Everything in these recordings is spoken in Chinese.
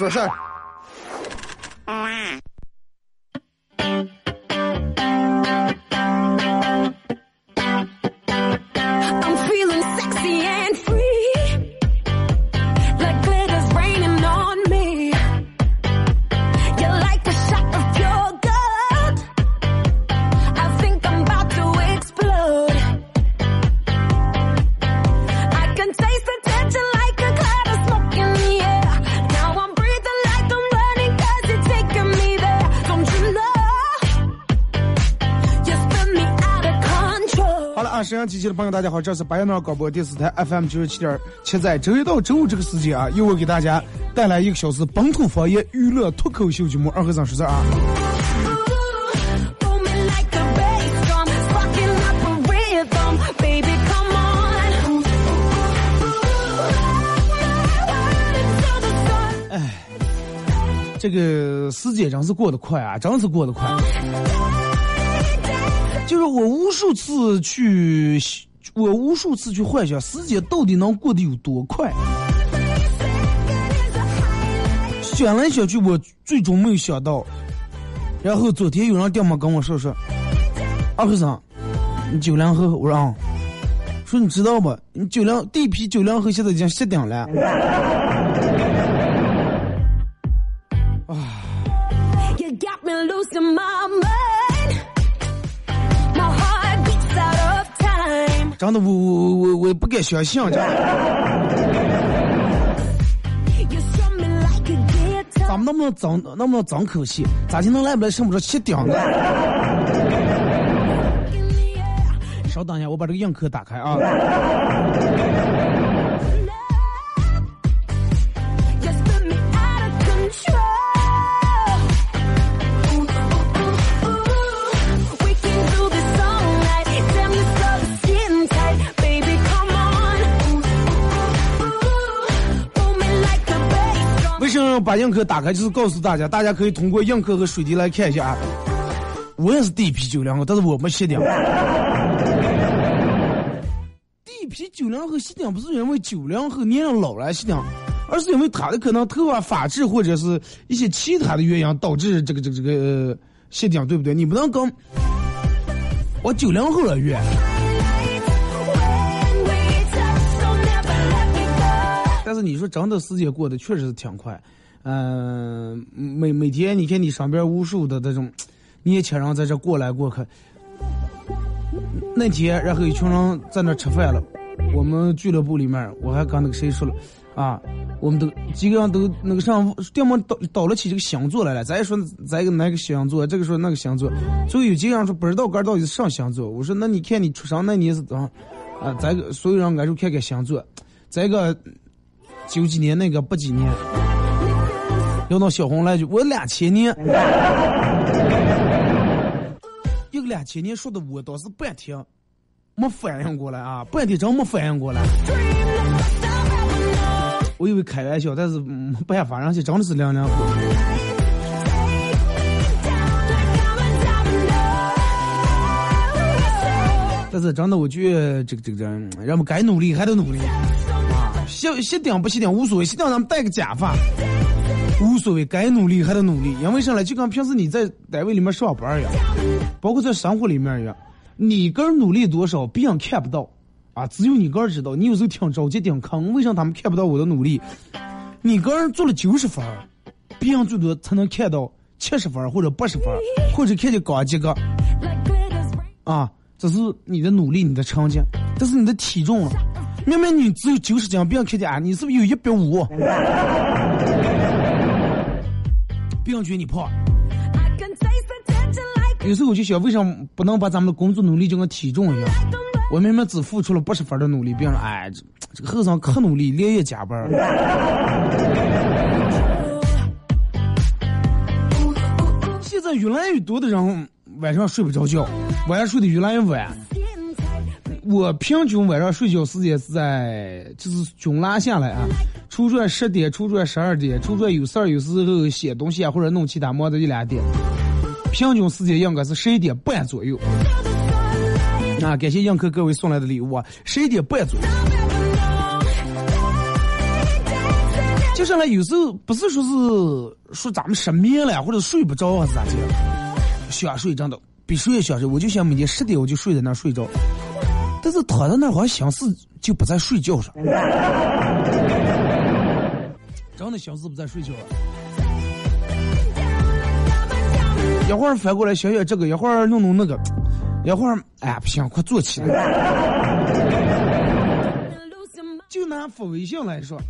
说事儿。阳机器的朋友，大家好，这是白杨脑广播电视台 FM 九十七点七，在周一到周五这个时间啊，由我给大家带来一个小时本土方言娱乐脱口秀节目《二和尚说事儿》啊。哎，这个时间真是过得快啊，真是过得快。就是我无数次去，我无数次去幻想时间到底能过得有多快。想来想去，我最终没有想到。然后昨天有人电话跟我说说：“二和尚，你九零后？”我说：“啊。”说你知道不？你九零第一批九零后现在已经熄顶了。真的，我我我我不敢相信，这咱们能不能争，能不能争口气？咋就能来不来？剩不着七点呢？稍等一下，我把这个硬壳打开啊。把映客打开，就是告诉大家，大家可以通过映客和水滴来看一下啊。我也是第一批九零后，但是我没熄顶。第一批九零后熄顶不是因为九零后年龄老了熄顶，而是因为他的可能头发发质或者是一些其他的原因导致这个这个这个熄顶，对不对？你不能跟我九零后了约。但是你说真的，时间过得确实是挺快。嗯，每每天你看你身边无数的这种年轻人在这过来过去。那天，然后一群人在那吃饭了。我们俱乐部里面，我还跟那个谁说了啊，我们都几个人都那个上电门倒倒了起这个星座来了。咱说咱个哪个星座，这个说那个星座。所以有几个人说不知道哥到底是上星座。我说那你看你出生那年是怎啊？咱所有人俺就看看星座。再一个九几年那个八几年。要到小红来句，我两千年，一个两千年说的，我倒是半天没反应过来啊，半天真没反应过来。我以为开玩笑，但是没办法，人家真的是两两后。但是真的，我觉得这个这个人，人们该努力还得努力啊，熄熄顶不熄顶无所谓，熄顶咱们戴个假发。无所谓，该努力还得努力，因为啥呢？就跟平时你在单位里面上班一样，包括在生活里面一样，你个人努力多少，别人看不到，啊，只有你个人知道。你有时候挺着急挺坑，为啥他们看不到我的努力？你个人做了九十分，别人最多才能看到七十分或者八十分，或者看见高几个，啊，这是你的努力，你的成绩，这是你的体重。明明你只有九十斤，别人看见啊，你是不是有一百五？别人觉得你胖，有时候我就想，为什么不能把咱们的工作努力就跟体重一样？我明明只付出了八十分的努力，别人哎，这这个后生可努力，连夜加班。现在越来越多的人晚上睡不着觉，晚上睡得越来越晚。我平均晚上睡觉时间是在就是均拉下来啊，出来十点，出来十二点，出来有事儿有时候写东西啊或者弄其他忙的一两点，平均时间应该是十一点半左右。啊，感谢映客各位送来的礼物啊，十一点半左右。就上来有时候不是说是说咱们失眠了或者睡不着还是咋的，想睡真的比谁也想睡，我就想每天十点我就睡在那睡着。但是躺在那好像心思就不在睡觉上，真的心思不在睡觉了。一会儿翻过来想想这个，一会儿弄弄那个，一会儿哎不行，快坐起来。就拿发微信来说，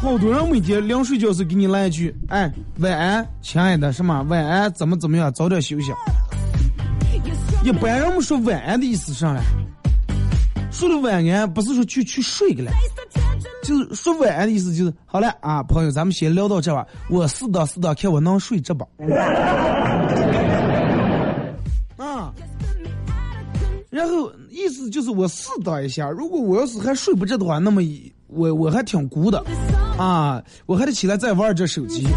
好多人每天临睡觉时给你来一句：“哎，晚安，亲爱的，什么晚安，怎么怎么样，早点休息。”一般人们说晚安的意思是啥嘞？说的晚安不是说去去睡个了，就是说晚安的意思就是好了啊，朋友，咱们先聊到这吧。我试到试到，看我能睡着吧。啊，然后意思就是我试到一下，如果我要是还睡不着的话，那么我我还挺孤的啊，我还得起来再玩这手机。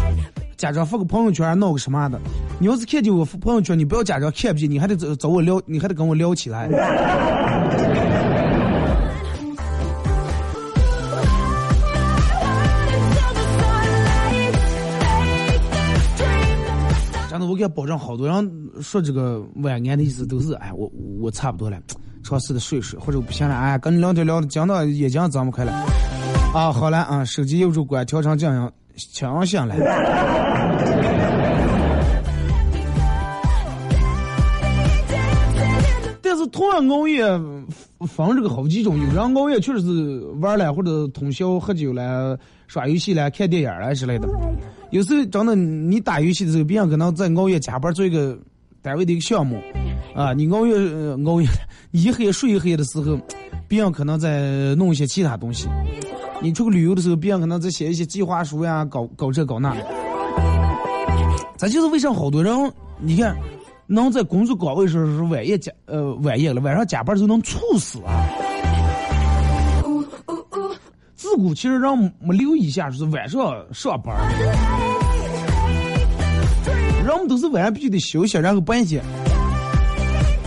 假装发个朋友圈闹个什么的，你要是看见我发朋友圈，你不要假装看不见，你还得找找我聊，你还得跟我聊起来。真的，我敢保证，好多人说这个晚安的意思都是，哎，我我差不多了，尝试的睡睡，或者不行了，哎，跟你聊天聊的讲到眼睛睁不开了，啊，好了啊，手机右手关，调成这样。强下来。但是同样熬夜分这个好几种，有人熬夜确实是玩了或者通宵喝酒了、耍游戏了、看电影了之类的。有时候真的，你打游戏的时候，别人可能在熬夜加班做一个单位的一个项目，啊，你熬夜熬夜，一黑睡一黑的时候，别人可能在弄一些其他东西。你出去旅游的时候，别人可能在写一些计划书呀，搞搞这搞那。咱就是为啥好多人，你看，能在工作岗位上是晚夜加呃晚夜了，晚上加班就能猝死啊。自古其实人没留意一下，就是晚上上班，人们都是晚上必须得休息，然后白天。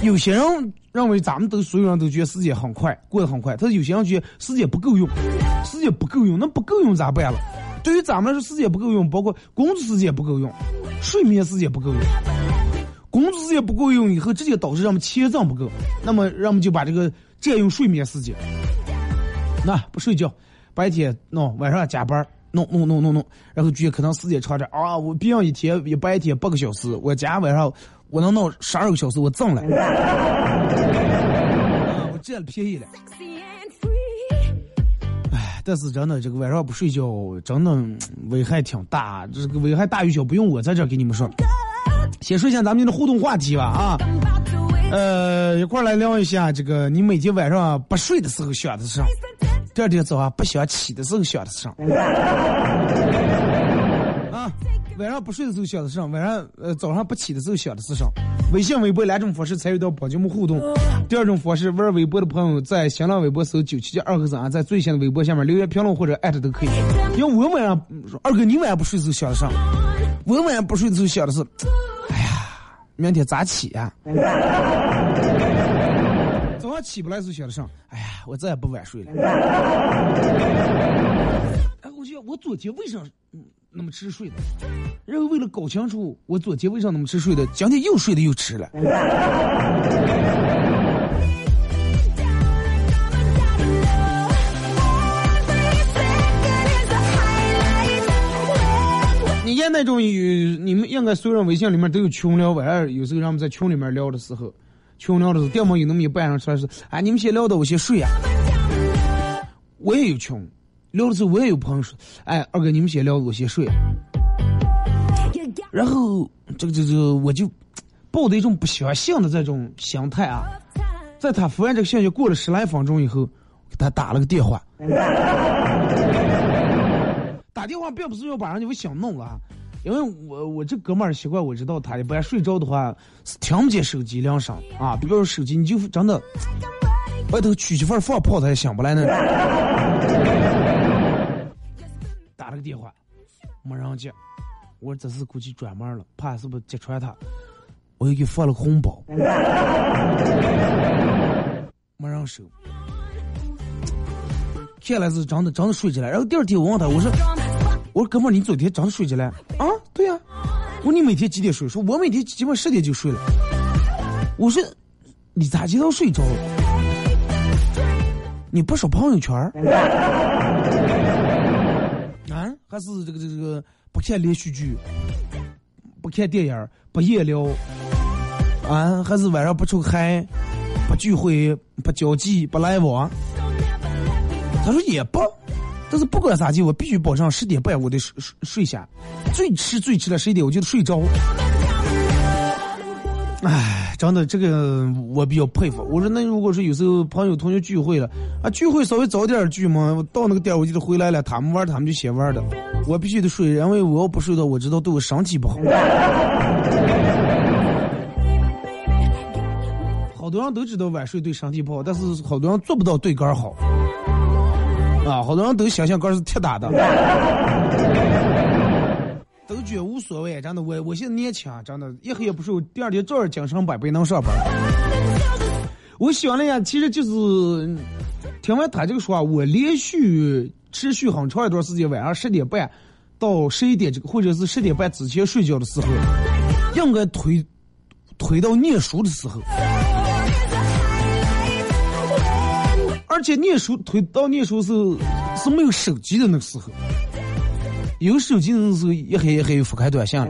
有些人认为咱们都所有人都觉得时间很快，过得很快。他有些人觉得时间不够用，时间不够用，那不够用咋办了？对于咱们来说，时间不够用，包括工作时间不够用，睡眠时间不够用。工作时间不够用以后，直接导致让们钱挣不够，那么让我们就把这个占用睡眠时间，那不睡觉，白天弄，晚上加班，弄弄弄弄弄，然后觉得可能时间长点啊，我别人一天一白天八个小时，我加晚上。我能弄十二个小时，我挣了，我占了便宜了。哎，但是真的，这个晚上不睡觉，真的危害挺大。这个危害大与小，不用我在这给你们说。先说一下咱们的互动话题吧，啊，呃，一块来聊一下这个，你每天晚上不睡的时候想的是啥？第二天早上不想起的时候想的是啥？啊。晚上不睡的时候想的是？晚上呃早上不起的时候想的是啥？微信、微博两种方式参与到宝节目互动。第二种方式，玩微博的朋友在新浪微博搜九七七二和三，在最新的微博下面留言评论或者艾特都可以。因为我晚上二哥，你晚上不睡的时候想的啥？我晚上不睡的时候想的是，哎呀，明天咋起呀？早上起不来时候想的啥？哎呀，我再也不晚睡了。哎，我就我昨天为啥？那么吃睡的，然后为了搞清楚我昨天为啥那么吃睡的，今天又睡得又迟了。你像那种有你们应该所有人微信里面都有群聊，晚上有时候让我们在群里面聊的时候，群聊的时候，要么有那么一半人出来是，哎，你们先聊的，我先睡啊。我也有群。聊的时候，我也有朋友说：“哎，二哥，你们先聊，我先睡。”然后，这个、这、个，我就抱着一种不相信的这种心态啊，在他发完这个信息过了十来分钟以后，给他打了个电话。打电话并不是要把人家给想弄了，因为我我这哥们儿习惯，我知道他一般睡着的话是听不见手机铃声啊。比如说手机，你就真的外头取媳妇放炮，他也想不来那种。打了个电话，没人接，我说这是估计转门了，怕是不是揭穿他，我又给发了个红包，没人收。看来是真的真的睡着了，然后第二天我问他，我说。我说哥们儿，你昨天真的睡着了？啊，对呀。我说你每天几点睡？说我每天基本十点就睡了。我说你咋知道睡着了？你不刷朋友圈？还是这个这个这个不看连续剧？不看电影？不夜聊？啊？还是晚上不出海？不聚会？不交际？不来往？他说也不。但是不管咋地，我必须保证十点半我得睡睡睡下，最迟最迟的十一点我就得睡着。唉，真的这个我比较佩服。我说那如果说有时候朋友同学聚会了啊，聚会稍微早点聚嘛，到那个点我就得回来了，他们玩他们就先玩的，我必须得睡，因为我要不睡的，我知道对我身体不好。好多人都知道晚睡对身体不好，但是好多人做不到对肝好。啊，好多人都想象杆是铁打的，都觉得无所谓。真的，我我现在年轻，真的，一黑也不睡，第二天照样精神百倍能上班。我想了呀，其实就是听完他这个说话，我连续持续很长一段时间，晚上十点半到十一点这个，或者是十点半之前睡觉的时候，应该推推到念书的时候。而且念书推到念书是是没有手机的那个时候，有手机的时候一黑一黑又发开短信了。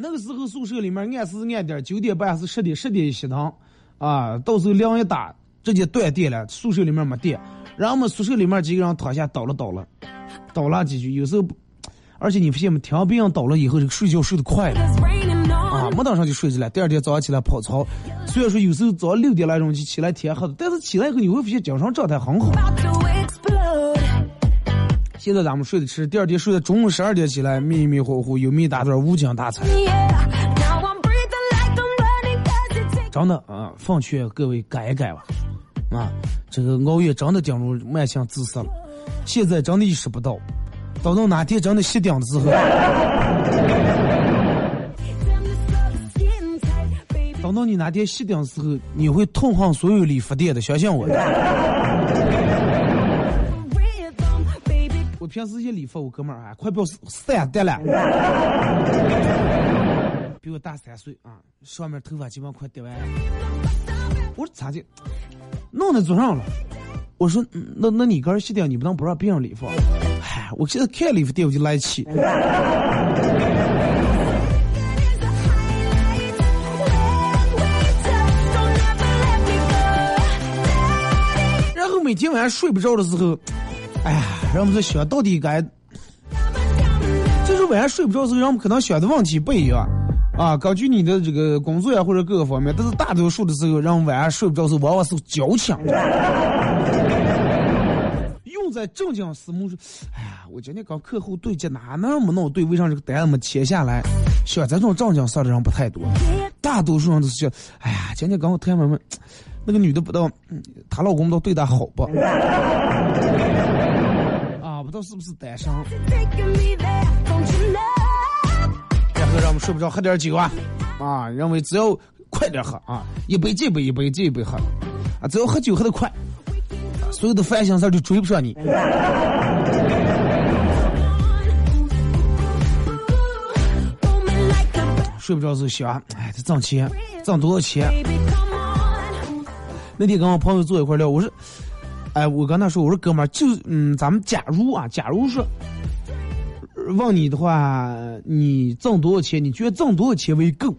那个时候宿舍里面按时按点，九点半是十点，十点熄灯，啊，到时候凉一打直接断电了，宿舍里面没电，然后我们宿舍里面几个人躺下倒了倒了，倒了几句，有时候，而且你发现没，听别人倒了以后，这个睡觉睡得快了。啊，没当上就睡着了。第二天早上起来跑操，虽然说有时候早上六点来钟就起来天黑了，但是起来以后你会发现精神状态很好。现在咱们睡得迟，第二天睡到中午十二点起来迷迷糊糊又没打段无精打采。真的啊，奉劝各位改一改吧。啊，这个熬夜真的进入慢性自杀了。现在真的意识不到，等到哪天真的熄灯的时候。等 到你哪天熄灯的时候，你会痛恨所有理发店的，相信我。平时一理发，我哥们儿啊，快不要三代了，比我大三岁啊，上面头发基本快掉完了。我说咋的？弄在桌上了。我说那那你哥儿熄灯，你不能不让别人理发？嗨，我现在看理发店我就来气。然后每天晚上睡不着的时候，哎呀，让我们在想到底该，就是晚上睡不着的时候，让我们可能想的问题不一样啊。根据你的这个工作呀或者各个方面，但是大多数的时候，让晚上睡不着的时，往往是矫情。用在正经事目说，哎呀，我今天跟客户对接哪那么闹对，为啥这个单子没签下来？像咱这种正经事的人不太多，大多数人都是想，哎呀，今天跟我谈完们。那个女的不知道，她老公不知道对她好不？不知道是不是单身？然后让我们睡不着，喝点酒啊！啊，认为只要快点喝啊，一杯接一杯，一杯接一杯喝，啊，只要喝酒喝得快，所有的烦心事就追不上你。睡不着就想，哎，这挣钱，挣多少钱？那天跟我朋友坐一块聊，我说，哎，我跟他说，我说哥们儿，就嗯，咱们假如啊，假如说问你的话，你挣多少钱？你觉得挣多少钱为够？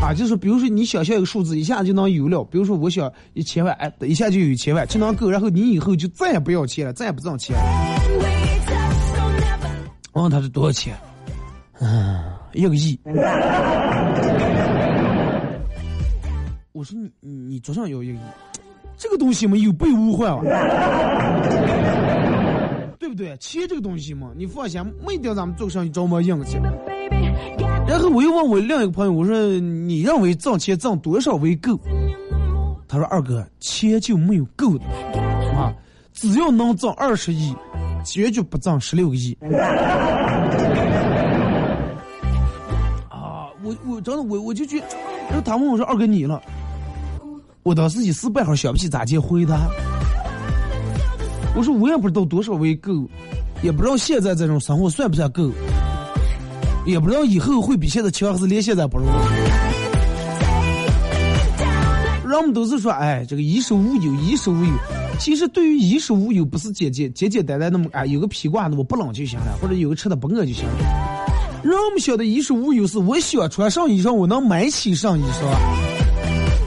啊，就是比如说你想象一个数字，一下就能有了。比如说我想一千万，哎，一下就有一千万，就能够。然后你以后就再也不要钱了，再也不挣钱。问他是多少钱？嗯，一个亿。我说你你桌上有一个亿，这个东西嘛有备无患啊。对不对？钱这个东西嘛，你放心，没定咱们做生意着么硬气。然后我又问我另一个朋友，我说你认为挣钱挣多少为够？他说二哥，钱就没有够的啊，只要能挣二十亿，绝对不挣十六个亿。啊，我我真的我我就觉，然后他问我说二哥你了，我当时一时半会儿想不起咋接回答。我说我也不知道多少为够，也不知道现在这种生活算不算够，也不知道以后会比现在强还是连现在不如。人们都是说，哎，这个衣食无忧，衣食无忧。其实对于衣食无忧，不是简简简简单单那么啊，有个披挂子我不冷就行了，或者有个吃的不饿就行了。人们晓得衣食无忧是，我想穿上衣裳，我能买起上衣裳，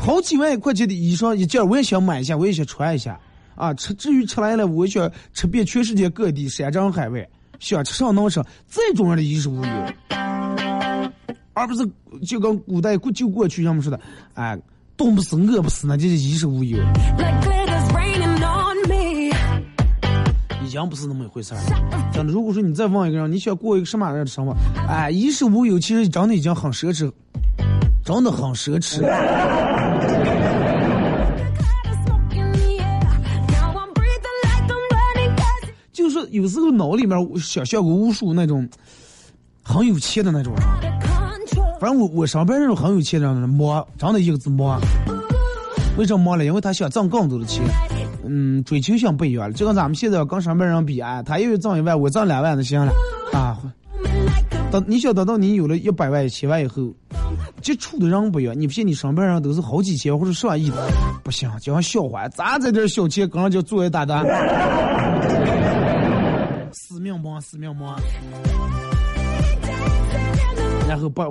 好几万块钱的衣裳一件，我也想买一下，我也想穿一下。啊，吃至于吃来了，我想吃遍全世界各地山珍海味，想吃上能吃，这种人的衣食无忧，而不是就跟古代过就过去他们说的，哎，冻不死饿不死，那就是衣食无忧，已经不是那么一回事儿。真的，如果说你再问一个人，你想过一个什么样的生活？哎，衣食无忧，其实真的已经很奢侈，真的很奢侈。有时候脑里面想象过无数那种很有钱的那种人，反正我我上班那种很有钱的人，忙，真的一个字摸。为什么忙呢？因为他想挣更多的钱，嗯，追求性不一样了。就跟咱们现在跟上班人比啊，他又挣一万，我挣两万就行了啊。等你想等到你有了一百万、一千万以后，接触的人不一样。你不信，你上班人都是好几千或者上亿的，不行，就像笑话，咱这点小钱跟人家做一大单。死命忙，死命忙，然后把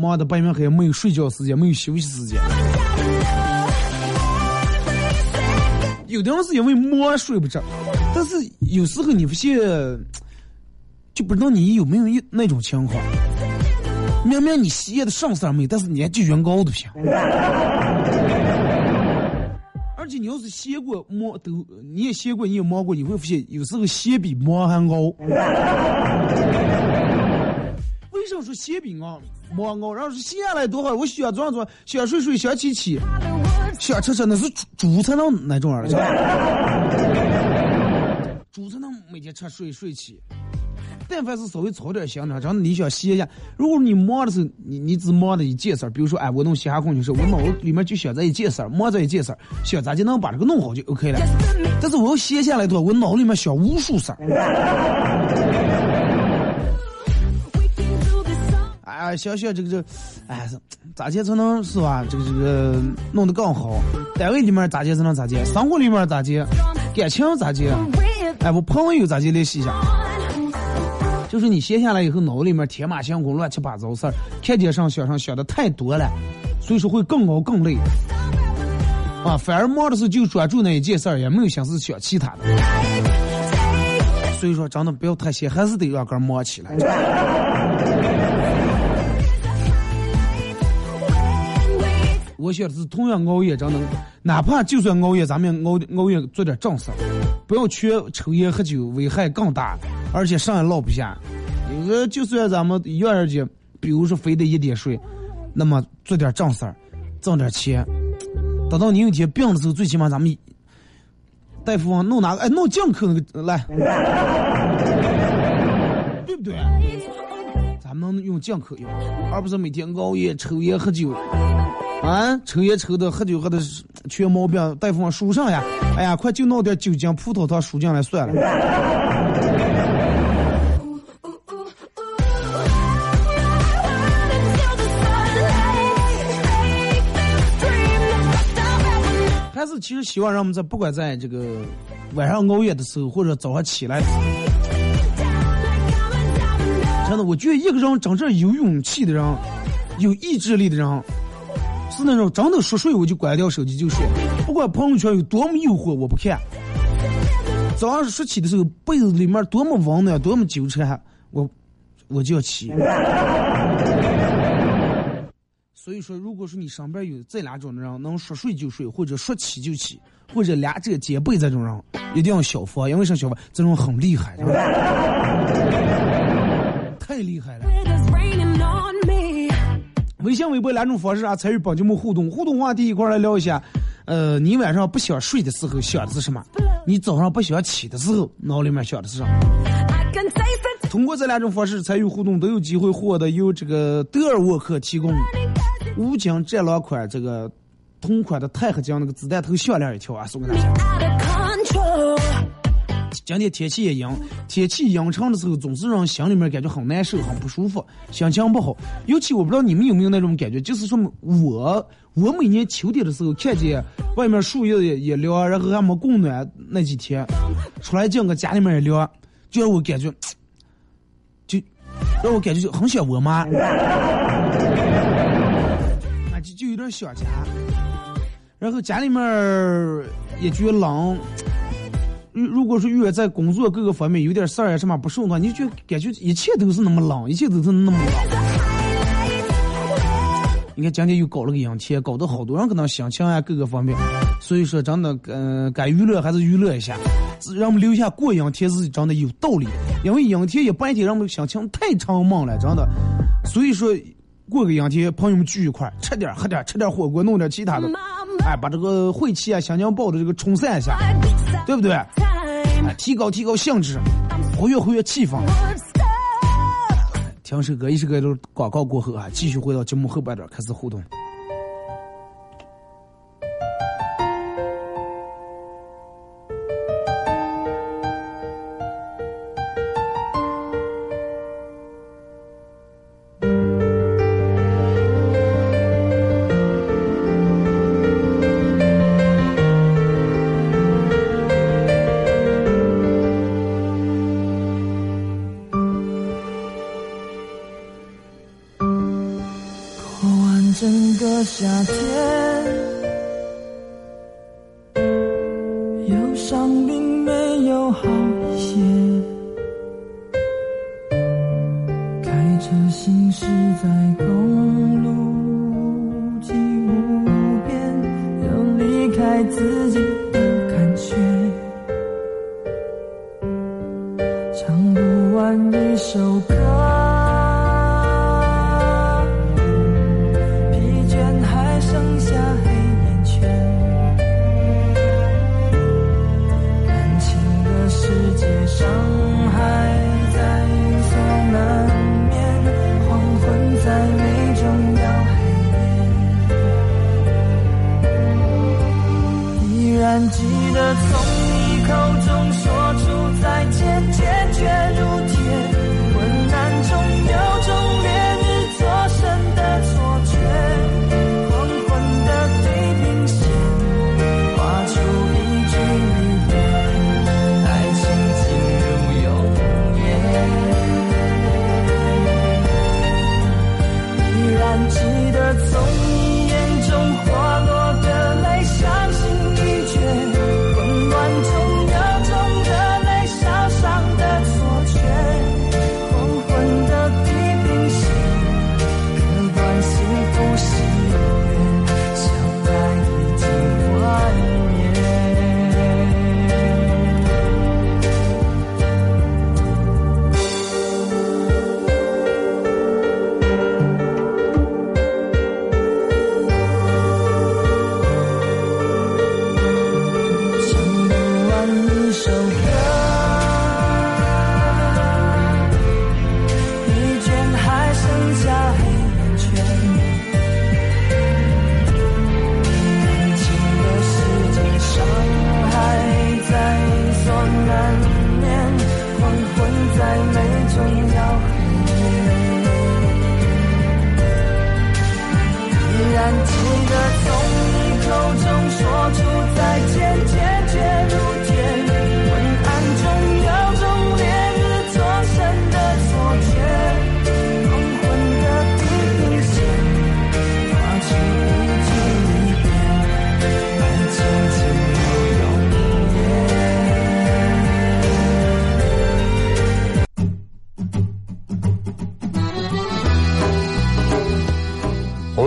忙的半夜黑，没有睡觉时间，没有休息时间。有的人是因为忙睡不着，但是有时候你不信，就不知道你有没有一那种情况。明明你歇的上色没，但是年纪越高的行。而且你要是歇过摸都，你也歇过，你也摸过，你会发现有时候歇比摸还高。为什么说歇比啊摸高？然后是歇下来多好，我想做做，想睡睡，想起起，想吃吃，那是猪猪才能那种儿子。猪才能每天吃睡睡起。但凡是稍微操点心的，真的你想歇一下。如果你忙的时候，你你只忙的一件事儿，比如说，哎，我弄嘻哈空就是我脑子里面就想这一件事儿，忙这一件事儿，想咋就能把这个弄好就 OK 了。但是我要歇下来的话，我脑子里面想无数事儿。哎，想想这个这，哎，咋接才能是吧？这个这个弄得更好？单位里面咋接才能咋接？生活里面咋接？感情咋接？哎，我朋友咋接联系一下？就是你歇下来以后，脑子里面天马行空、乱七八糟事儿，看见上想上想的太多了，所以说会更熬更累。啊，反而忙的时候就专注那一件事儿，也没有心思想其他的。所以说，真的不要太闲，还是得让个忙起来。我想的是，同样熬夜，真的，哪怕就算熬夜，咱们熬熬夜做点正事，不要全抽烟喝酒，危害更大。而且上也落不下，有个就算咱们一儿去，比如说非得一点睡，那么做点正事儿，挣点钱，等到你有天病的时候，最起码咱们大夫弄哪个？哎，弄进口那个来，对不对？咱们能用进口药，而不是每天熬夜、抽烟、喝酒，啊，抽烟抽的、喝酒喝的缺毛病，大夫输上呀？哎呀，快就弄点酒精、葡萄糖输进来算了。其实希望让我们在不管在这个晚上熬夜的时候，或者早上起来，真的，我觉得一个人真正有勇气的人，有意志力的人，是那种真的说睡我就关掉手机就睡，不管朋友圈有多么诱惑我不看，早上睡起的时候被子里面多么温暖多么纠缠，我我就要起。所以说，如果说你身边有这两种的人，能说睡就睡，或者说起就起，或者两者兼备这种人，一定要小佛，因为啥小佛这种很厉害，太厉害了。微信、微博两种方式啊，参与帮节目互动。互动话题一块来聊一下。呃，你晚上不想睡的时候想的是什么？你早上不想起的时候脑里面想的是什么？通过这两种方式参与互动，都有机会获得由这个德尔沃克提供无金战狼款这个同款的钛合金那个子弹头项链一条啊，送给大家。今天天气也阴，天气阴沉的时候，总是让心里面感觉很难受、很不舒服，心情不好。尤其我不知道你们有没有那种感觉，就是说我我每年秋天的时候，看见外面树叶也也凉，然后还没供暖那几天，出来进个家里面也凉，就让我感觉，就让我感觉就很想我妈，点想家，然后家里面也觉得冷。如如果说越在工作各个方面有点事儿呀什么不顺的话，你就感觉一切都是那么冷，一切都是那么冷。你看今天又搞了个阴天，搞得好多人可能心情啊各个方面，所以说真的，嗯，该娱乐还是娱乐一下，让我们留下过阴天是真的有道理。因为阴天一白天让我们心情太沉闷了，真的。所以说过个阴天，朋友们聚一块，吃点喝点，吃点火锅，弄点其他的，哎，把这个晦气啊、心情暴的这个冲散一下，对不对？哎提高提高兴致，活跃活跃气氛。听首歌，一首歌都广告过后啊，继续回到节目后半段开始互动。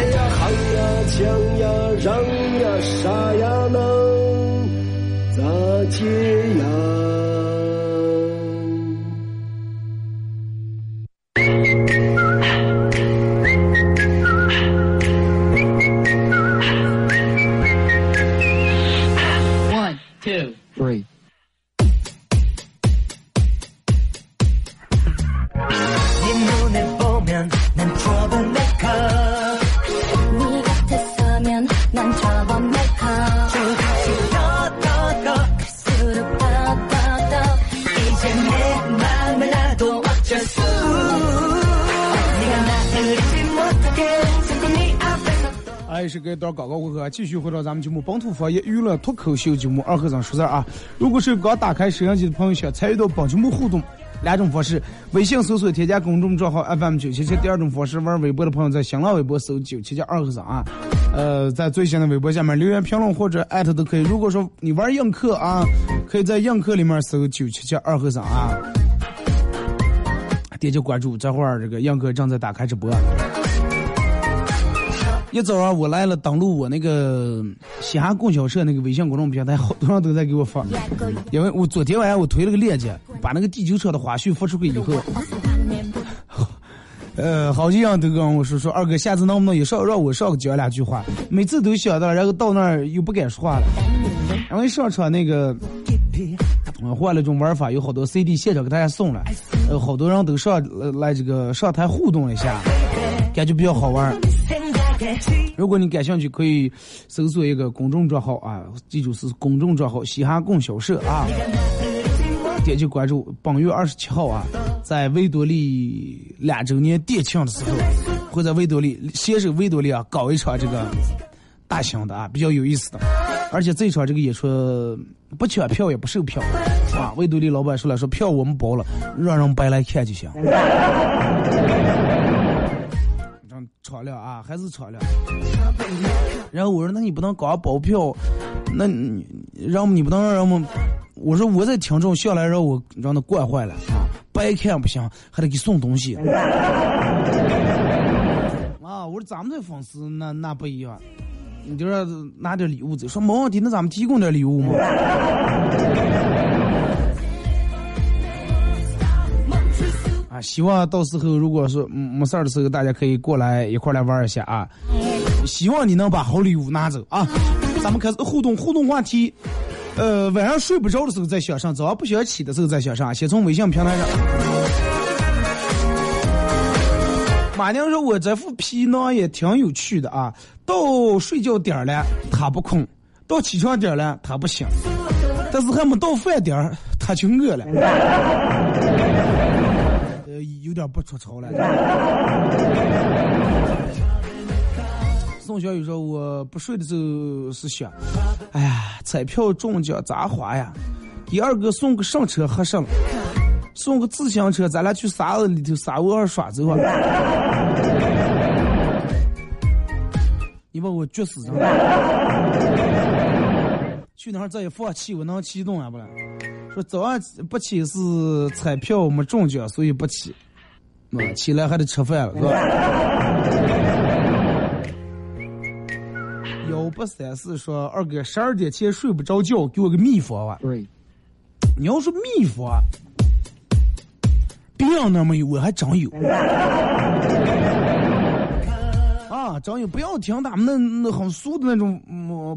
哎呀喊呀抢呀嚷呀杀呀能咋解呀是给段广告过后，继续回到咱们节目《本土方言娱乐脱口秀》节目二和尚说事儿啊！如果是刚打开摄像机的朋友，想参与到本节目互动，两种方式：微信搜索添加公众账号 FM 九七七；第二种方式，玩微博的朋友在新浪微博搜九七七二和尚啊。呃，在最新的微博下面留言评论或者艾特都可以。如果说你玩映客啊，可以在映客里面搜九七七二和尚啊，点击关注。这会儿这个映客正在打开直播。一早上我来了，登录我那个西安供销社那个微信公众平台，好多人都在给我发，因为我昨天晚上我推了个链接，把那个第九车的花絮发出去以后，呃，好几样都跟我说说二哥，下次能不能也上让我上讲两句话？每次都想到，然后到那儿又不敢说话了，然后一上车那个，换了种玩法，有好多 CD 现场给大家送了，呃，好多人都上来这个上台互动一下，感觉比较好玩。如果你感兴趣，可以搜索一个公众账号啊，记住是公众账号“嘻哈供销社”啊，点击关注。本月二十七号啊，在维多利两周年店庆的时候，会在维多利携手维多利啊搞一场这个大型的啊，比较有意思的。而且这场这个演出不抢票也不售票啊，维多利老板说了，说票我们包了，让人白来看就行。敞亮啊，还是敞亮。然后我说：“那你不能搞包票，那你让你不能让人们。”我说：“我在听众下来让我让他惯坏了啊，白看不行，还得给送东西。”啊，我说咱们这粉丝那那不一样，你就说拿点礼物走，说没问题，那咱们提供点礼物嘛。希望到时候如果说没事儿的时候，大家可以过来一块来玩一下啊！希望你能把好礼物拿走啊！咱们开始互动互动话题，呃，晚上睡不着的时候再想上，早上不想起的时候再想上，先从微信平台上。马娘说：“我这副皮囊也挺有趣的啊，到睡觉点了他不困，到起床点了他不醒，但是还没到饭点儿他就饿了。”有点不出丑了。宋小雨说：“我不睡的时候是想，哎呀，彩票中奖咋花呀？给二哥送个上车合上，送个自行车，咱俩去沙子里头沙窝上耍走啊！你把我撅死去哪儿再也放弃，我能启动啊不了。说早上不起是彩票没中奖，所以不起。”起来还得吃饭了，是吧？幺八三四说二哥十二点前睡不着觉，给我个秘方吧。你要说秘方，别人那没有，我还真有。啊，真有！不要听他们那那很俗的那种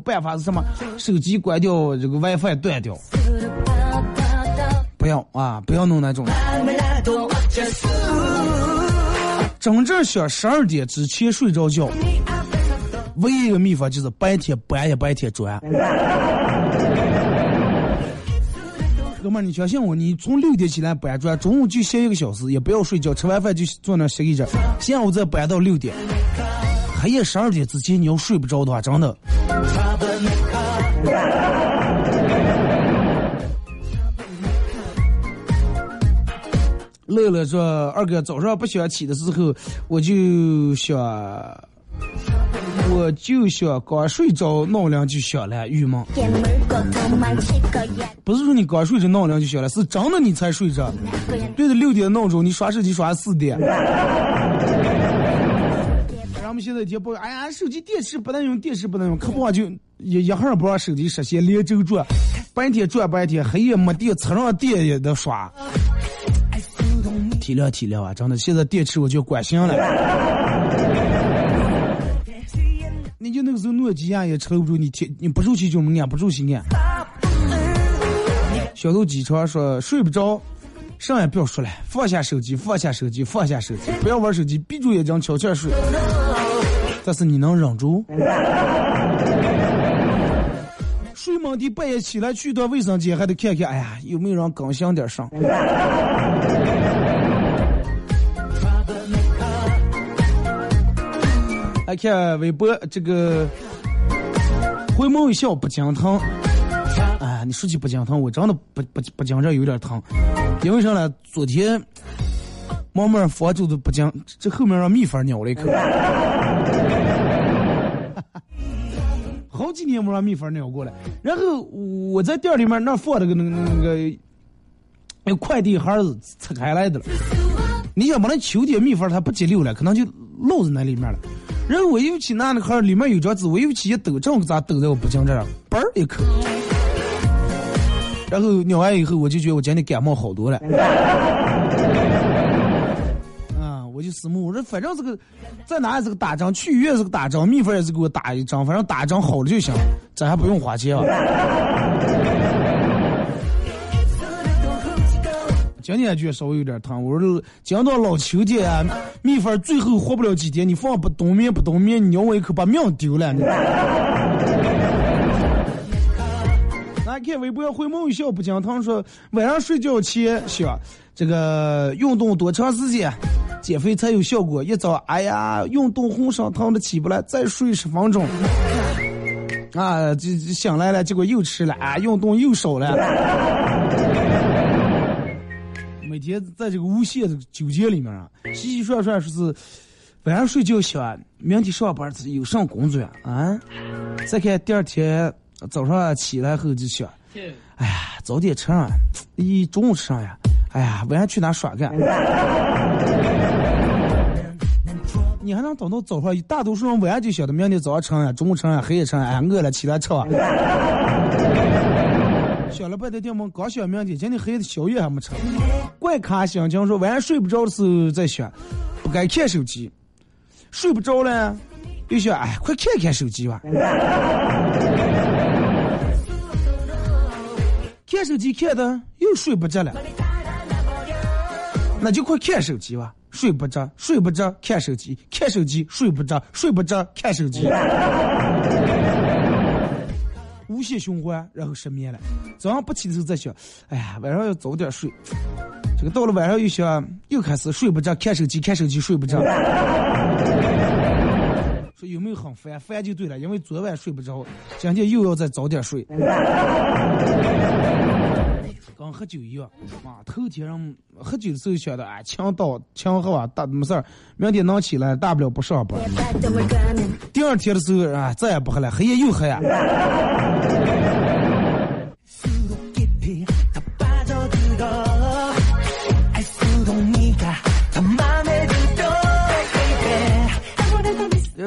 办法是什么？手机关掉，这个 WiFi 断掉。不要啊！不要弄那种。真正想十二点之前睡着觉，唯一一个秘方就是白天搬一白天转。哥们儿，你相信我，你从六点起来搬砖，中午就歇一个小时，也不要睡觉，吃完饭就坐那歇一阵，下午再搬到六点。黑夜十二点之前你要睡不着的话，真的，乐乐说：“二哥早上不想起的时候，我就想，我就想刚睡着，闹铃就响了，郁闷。不是说你刚睡着闹铃就响了，是真的你才睡着。对着六点闹钟，你刷手机刷四点。然后我们现在就不，哎呀，手机电池不能用，电池不能用，可不就一一会儿不让手机实现连轴转，白天转白天，黑夜没电，车上电也得刷。”体谅体谅啊！真的，现在电池我就关心了。你就那个时候诺基亚也撑不住，你天你不受气就按，不受气按。小豆机车说睡不着，啥也不要说了，放下手机，放下手机，放下手机，不要玩手机，闭住眼睛悄悄睡。但是你能忍住？睡梦的半夜起来去趟卫生间，还得看看，哎呀，有没有人更新点上？来看微博，这个回眸一笑不惊疼。哎，你说起不惊疼，我真的不不不讲这有点疼，因为啥呢？昨天慢慢房主都不讲，这后面让蜜蜂咬了一口。好几年没让蜜蜂咬过了。然后我在店里面那放了个那个那个那快递盒子拆开来的了。你想把那秋天蜜蜂它不结溜了，可能就漏在那里面了。然后我又去拿那盒里面有张纸，我又去一抖，正咋抖在我不讲这儿，嘣儿一口。然后尿完以后，我就觉得我今天感冒好多了。啊，我就思慕，我说反正这个在哪也是个打针，去医院是个打针，蜜蜂也是给我打一针，反正打针好了就行，咱还不用花钱啊。今天觉得稍微有点疼，我说讲到老秋天啊，蜜蜂最后活不了几天，你放不冬眠不冬眠，咬我一口把命丢了。来看微博回眸一笑不惊疼说晚上睡觉前想这个运动多长时间减肥才有效果？一早哎呀运动浑身疼的起不来，再睡十分钟啊，这醒来了，结果又吃了啊，运动又少了。每天在这个无限的纠结里面啊，洗洗涮涮说是晚上睡觉想明天上班有上工作呀啊，再看第二天早上起来后就想，哎呀早点吃上，一中午吃上呀，哎呀晚上去哪耍干？你还能等到早上？大多数人晚上就晓得明天早上吃呀，中午吃呀，黑夜吃呀，哎饿了起来吃。想了半天，电门刚想明天，今天孩子宵夜还没吃。怪卡心情说，晚上睡不着的时候在想，不该看手机。睡不着了，又想，哎，快看看手机吧。看手机看的又睡不着了，那就快看手机吧。睡不着，睡不着，看手机，看手机，睡不着，睡不着，看手机。无限循环，然后失眠了。早上不起的时候在想，哎呀，晚上要早点睡。这个到了晚上又想，又开始睡不着，看手机，看手机，睡不着。说有没有很烦？烦就对了，因为昨晚睡不着，今天又要再早点睡。跟喝酒一样，啊，头天让喝酒的时候想的，哎，强盗强喝啊，大没事儿，明天能起来，大不了不上班。第二天的时候啊，再也不喝了，黑夜又喝呀。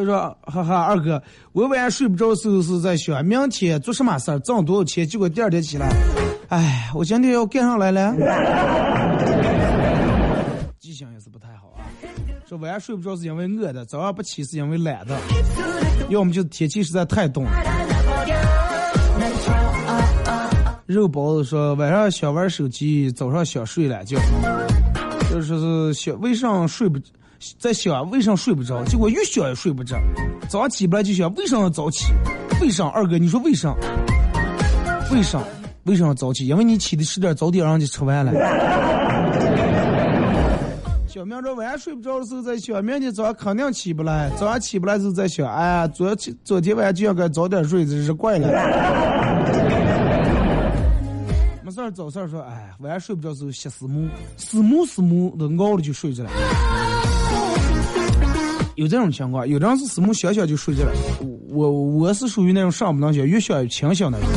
说哈哈，二哥，我晚上睡不着的时候是在想，明天做什么事儿，挣多少钱，结果第二天起来。哎，我今天要干上来了，记性也是不太好啊。说晚上睡不着是因为饿的，早上不起是因为懒的，要么就是天气实在太冻了。肉包子说晚上想玩手机，早上想睡懒觉，就是是想为啥睡不，在想为啥睡不着，结果越想越睡不着，早上起不来就想为啥要早起，为啥二哥你说为啥？为啥？为什么早起？因为你起的迟点，早点让你吃完了。小明说晚上睡不着的时候在想，明天早上肯定起不来。早上起不来时候在想，哎呀，昨天昨天晚上就应该早点睡，真是怪了。没事儿找事儿说，哎，晚上睡不着时候歇思慕，思慕思慕的熬了就睡着了。有这种情况，有的人是思慕想想就睡着了。我我是属于那种上不能想，越想越清醒那种。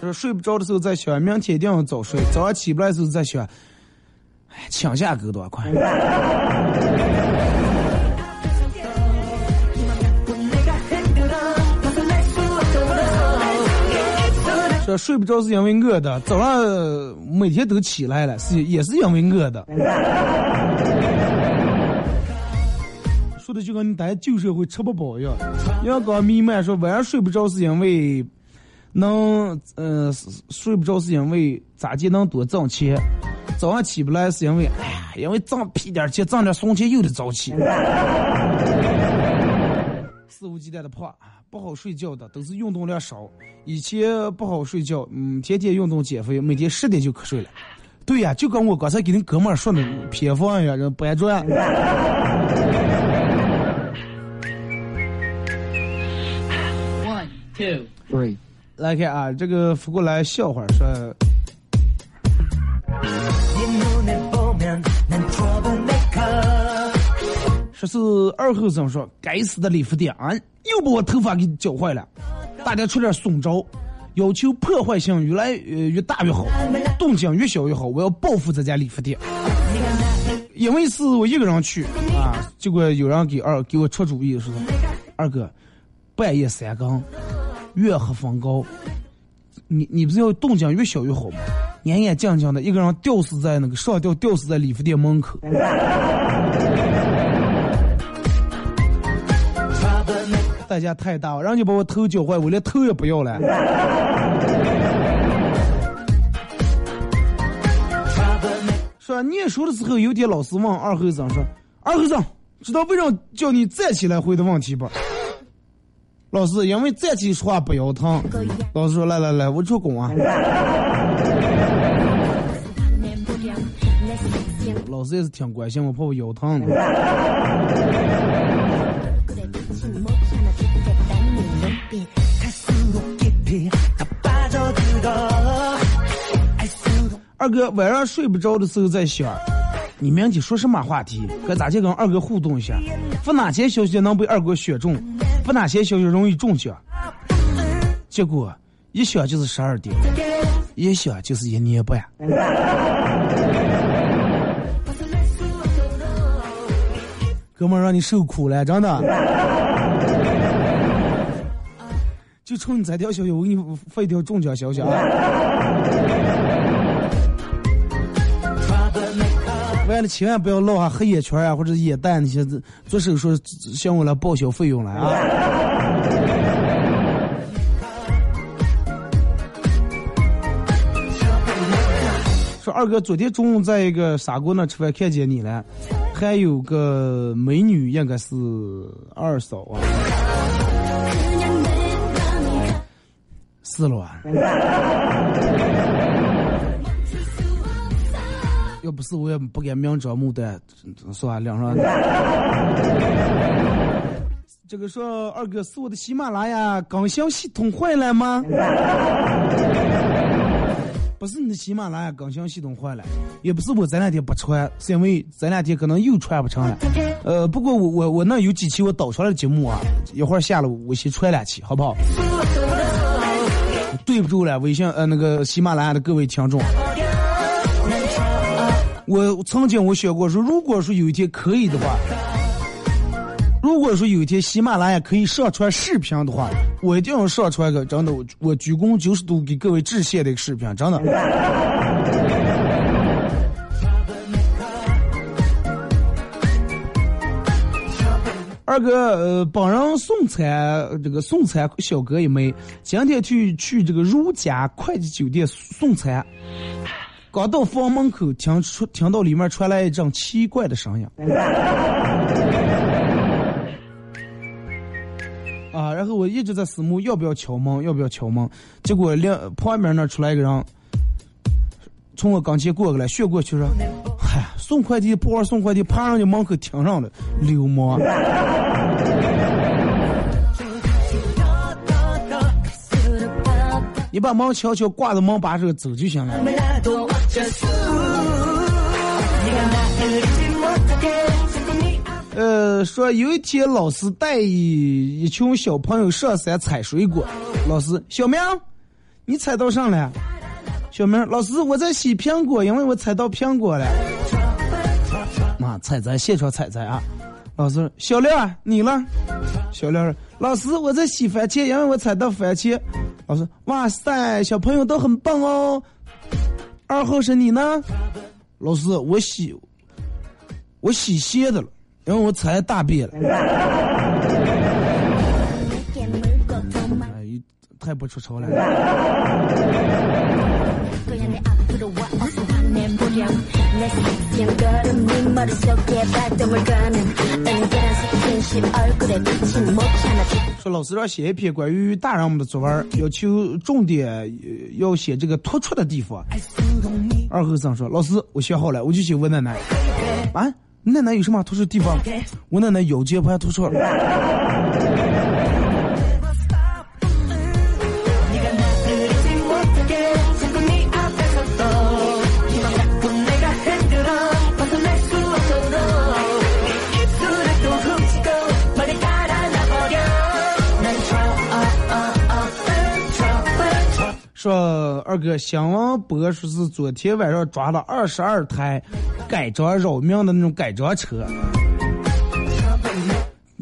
就是睡不着的时候再想，明天一定要早睡；早上起不来的时候再想，哎，请下够多快。睡不着是因为饿的，早上每天都起来了，是也是因为饿的。说的就跟你待旧社会吃不饱一样。阳光弥漫，说晚上睡不着是因为能，呃，睡不着是因为咋地能多挣钱。早上起不来是因为，哎呀，因为挣屁点钱，挣点怂钱又得早起。肆无忌惮的胖，不好睡觉的都是运动量少。以前不好睡觉，嗯，天天运动减肥，每天十点就瞌睡了。对呀，就跟我刚才给你哥们儿说的偏方一样，人搬砖。One, two, three。来看啊，这个扶过来笑话说。说是二后生说：“该死的理发店，又把我头发给搅坏了。大家出点损招，要求破坏性越来越越大越好，动静越小越好。我要报复这家理发店，因为是我一个人去啊。结果有人给二给我出主意，说二哥，半夜三更，月黑风高，你你不是要动静越小越好吗？年年静静的一个人吊死在那个上吊吊死在理发店门口。”代价太大，人家把我头搅坏，我连头也不要了。说念书的时候，有天老师问二后生说：“二后生，知道为什么叫你站起来回答问题不？”老师因为站起说话不腰疼。老师说：“来来来，我出工啊。”老师也是挺关心我，怕我腰疼。二哥晚上睡不着的时候在想，你明天说什么话题？该咋去跟二哥互动一下？发哪些消息能被二哥选中？发哪些消息容易中奖？结果一想就是十二点，一想就是一年半。哥们让你受苦了，真的。就冲你这条消息，我给你发一条中奖消息啊！完了，千万不要落下黑眼圈啊，或者眼袋那些，做手术向我来报销费用了啊！说二哥，昨天中午在一个砂锅那吃饭，看见你了，还有个美女，应该是二嫂啊。是了啊，要不是我也不敢明着目的，算两上。这个说二哥是我的喜马拉雅更新系统坏了吗？不是你的喜马拉雅更新系统坏了，也不是我这两天不穿，是因为这两天可能又穿不成了。呃，不过我我我那有几期我导出来的节目啊，一会儿下了我先穿两期，好不好？对不住了，微信呃那个喜马拉雅的各位听众，我曾经我想过说，如果说有一天可以的话，如果说有一天喜马拉雅可以上传视频的话，我一定要上传个真的，我我鞠躬九十度给各位致谢的一个视频，真的。二哥，呃，帮人送餐，这个送餐小哥一枚，今天去去这个如家快捷酒店送餐，刚到房门口，听出听到里面传来一阵奇怪的声音，啊，然后我一直在思慕要不要敲门，要不要敲门，结果两旁边那出来一个人，从我跟前过过来，学过去说。嗨送快递不玩送快递，爬上去门口停上了，流氓！你把门悄悄挂在门把手走就行了。呃，说有一天老师带一一群小朋友上山采水果，老师小明，你采到上了？小明，老师我在洗苹果，因为我采到苹果了。妈，采摘现场采摘啊！老师，小亮你呢？小亮，老师我在洗番茄，因为我采到番茄。老师，哇塞，小朋友都很棒哦。二号是你呢？老师，我洗我洗鞋子了。因为我踩大便了，太不出丑了。说老师让写一篇关于大人们的作文，要求重点要写这个突出的地方。二和尚说：“老师，我写好了，我就写我奶奶。”啊？奶奶有什么突出地方？我奶奶腰间盘突出。说二哥，新闻博说是昨天晚上抓了二十二台改装扰民的那种改装车，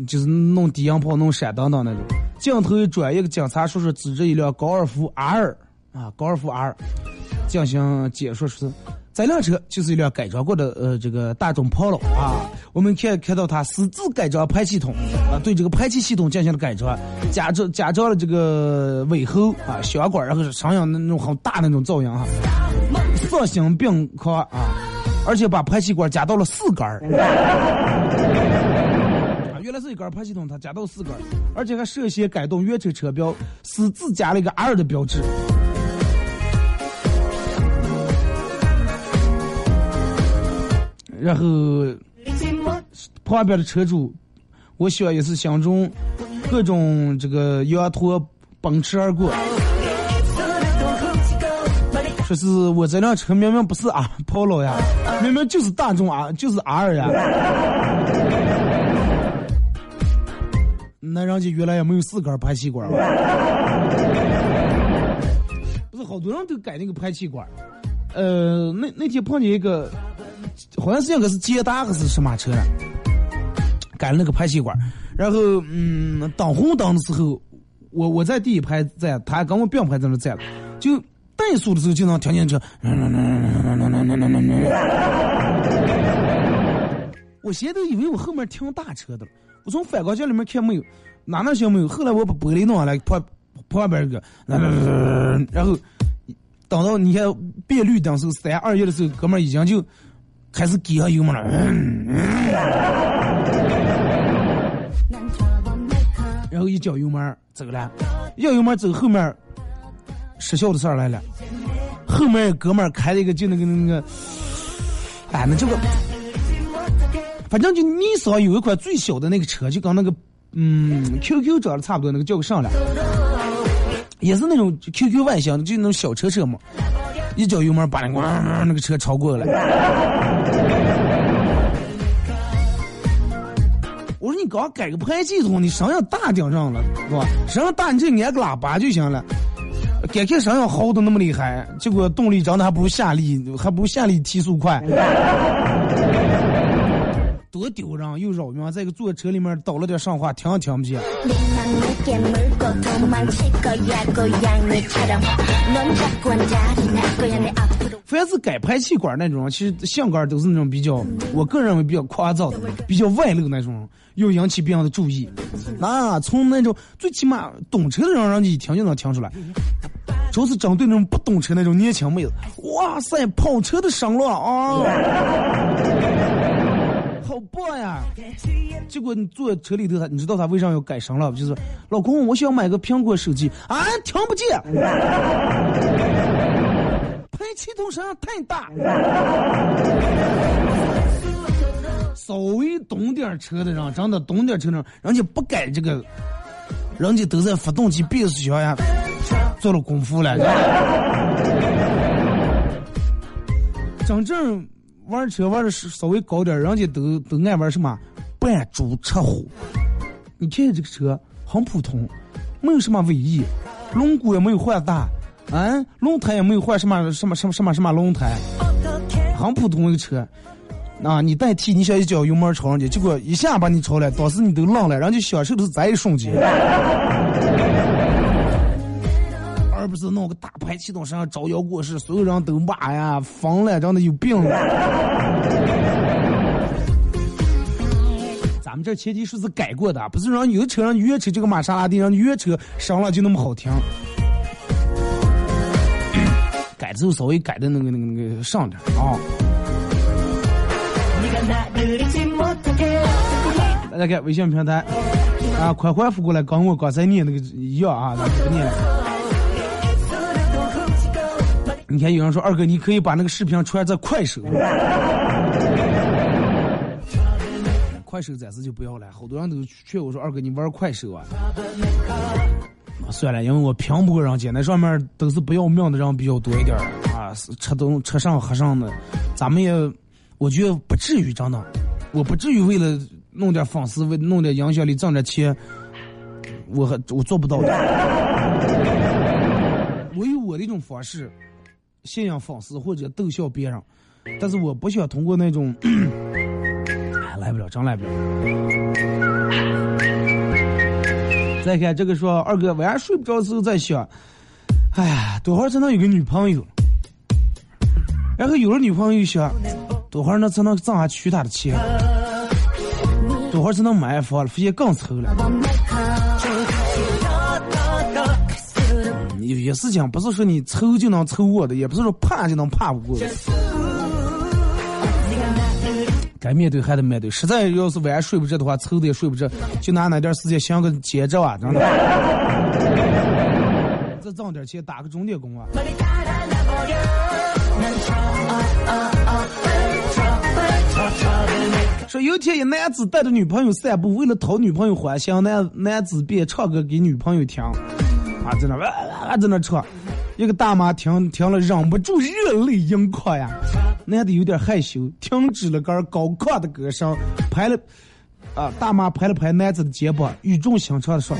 就是弄低音炮、弄闪灯的那种。镜头一转，一个警察叔叔指着一辆高尔夫 R 啊，高尔夫 R 进行解说说。这辆车就是一辆改装过的呃这个大众 Polo 啊，我们看看到它私自改装排气筒啊，对这个排气系统进行了改装，加装加装了这个尾喉啊、小管，然后是上扬的那种很大那种噪音哈，色星并科啊，而且把排气管加到了四根儿，啊，原来是一根排气筒，它加到四根儿，而且还涉嫌改动原车车标，私自加了一个 R 的标志。然后旁边的车主，我想也是心中各种这个羊驼奔驰而过，说是我这辆车明明不是啊 Polo 呀，明明就是大众啊，就是 R 呀。那人家原来也没有四根排气管不是好多人都改那个排气管呃，那那天碰见一个。好像是那个是捷达还是什么车了，改了那个排气管，然后嗯，等红灯的时候，我我在第一排站，他跟我并排在那站。了，就怠速的时候就能听见车，我现在都以为我后面停大车的了，我从反光镜里面看没有，哪能行没有，后来我把玻璃弄下来，破破边个，然后等到你看变绿灯时候三二一的时候，哥们已经就。开始给上油门了，然后一脚油门走了，一脚油门走后面失效的事儿来了，后面哥们儿开了一个就那个那个，哎，那这个，反正就尼桑有一款最小的那个车，就跟那个嗯 QQ 长得差不多，那个叫个啥了，也是那种 QQ 外形，就那种小车车嘛。一脚油门，把那个那个车超过了。你刚改个排气筒，你声音大点上了，是吧？声音大你就按个喇叭就行了。改开声音嚎的那么厉害，结果动力长得还不如夏利，还不如夏利提速快。多丢人又扰民，在一个坐车里面倒了点上话，听也听不见。凡是改排气管那种，其实性格都是那种比较，我个人认为比较夸张的，比较外露那种，又引起别人的注意。那从那种最起码懂车的人，人家一听就能听出来。主要是针对那种不懂车那 种年轻妹子，哇塞，跑车的声浪啊！好棒呀！结果你坐车里头，他你知道他为啥要改声了？就是老公，我想买个苹果手机啊，听不见，排气筒声太大。稍微懂点车的人，真的懂点车的人，人家不改这个人家都在发动机变速箱呀做了功夫了。真正玩车玩的是稍微高点，人家都都爱玩什么扮猪吃虎。你看这个车很普通，没有什么尾翼，轮毂也没有换大，啊，轮胎也没有换什么什么什么什么什么轮胎，很普通一个车。啊，你代替你想一脚油门超上去，结果一下把你超了，当时你都愣了，人家享受的是这一瞬间，不是弄个大排气筒，身上招摇过市，所有人都骂呀，疯了，真的有病了。咱们这前提是是改过的，不是让有的车让越野车这个玛莎拉蒂让越野车上了就那么好听，改之后稍微改的那个那个那个上点啊。大家看微信平台啊，快回复过来，跟我刚才念那个一样啊，咱不念。你看有人说二哥，你可以把那个视频传在快手。快手暂时就不要了，好多人都劝我说二哥，你玩快手啊。算了，因为我拼不过人家，那上面都是不要命的人比较多一点啊，吃东吃上喝上的，咱们也。我觉得不至于，真的，我不至于为了弄点粉丝，为弄点影响力挣点钱，我还我做不到的。我有我的一种方式，信仰粉丝或者逗笑别人，但是我不想通过那种，哎，来不了，真来不了。再看这个说二哥晚上睡不着的时候在想，哎呀，多会儿才能有个女朋友？然后有了女朋友想。多会儿那才能挣下娶她的钱？多会儿才能买房了？发现更愁了。有些事情不是说你凑就能凑过的，也不是说怕就能怕不过的。该面对还得面对。实在要是晚上睡不着的话，凑的也睡不着，就拿那点时间想个接着啊，真的。再挣点钱，打个钟点工啊。说有天一男子带着女朋友散步，为了讨女朋友欢心，男男子便唱歌给女朋友听，啊，在那哇哇在那唱，一个大妈听听了忍不住热泪盈眶呀。男的有点害羞，停止了个高亢的歌声，拍了，啊，大妈拍了拍男子的肩膀，语重心长的说：“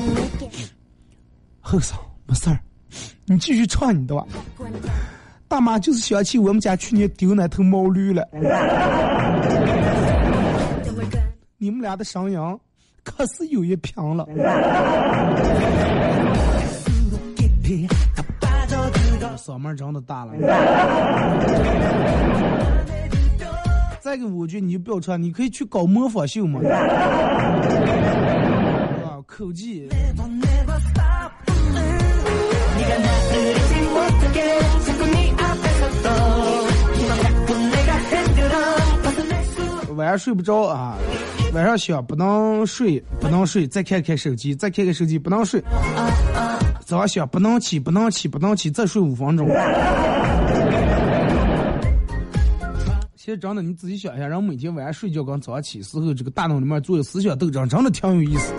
后生，没事儿，你继续唱你的吧。”大妈就是想起我们家去年丢那头毛驴了。你们俩的声音可是有一拼了。嗓门真的大了。再个，我觉得你就不要穿，你可以去搞模仿秀嘛。啊，口技。晚上睡不着啊，晚上想不能睡，不能睡，再看看手机，再看看手机，不能睡。早上想不能起，不能起，不能起，再睡五分钟。其实真的，你仔细想一下，人每天晚上睡觉跟早上起时候，这个大脑里面做的思想斗争，真的挺有意思。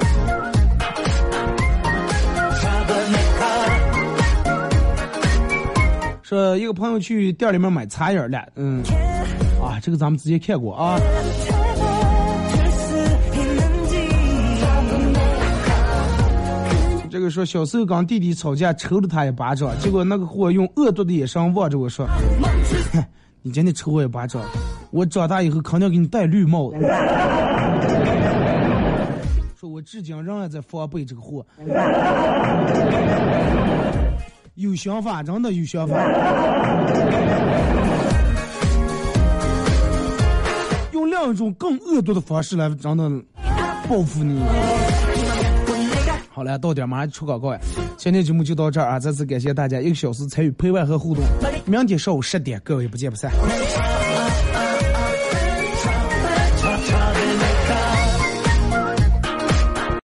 说一个朋友去店里面买茶叶了，嗯。啊，这个咱们之前看过啊。说小时候跟弟弟吵架，抽了他一巴掌，结果那个货用恶毒的眼神望着我说：“你今天抽我一巴掌，我长大以后肯定给你戴绿帽子。”说我至今仍然在防备这个货，有想法，真的有想法。用另一种更恶毒的方式来真的报复你。好了，到点马上出广告呀！今天节目就到这儿啊！再次感谢大家一个小时参与陪伴和互动。明天上午十点，各位不见不散。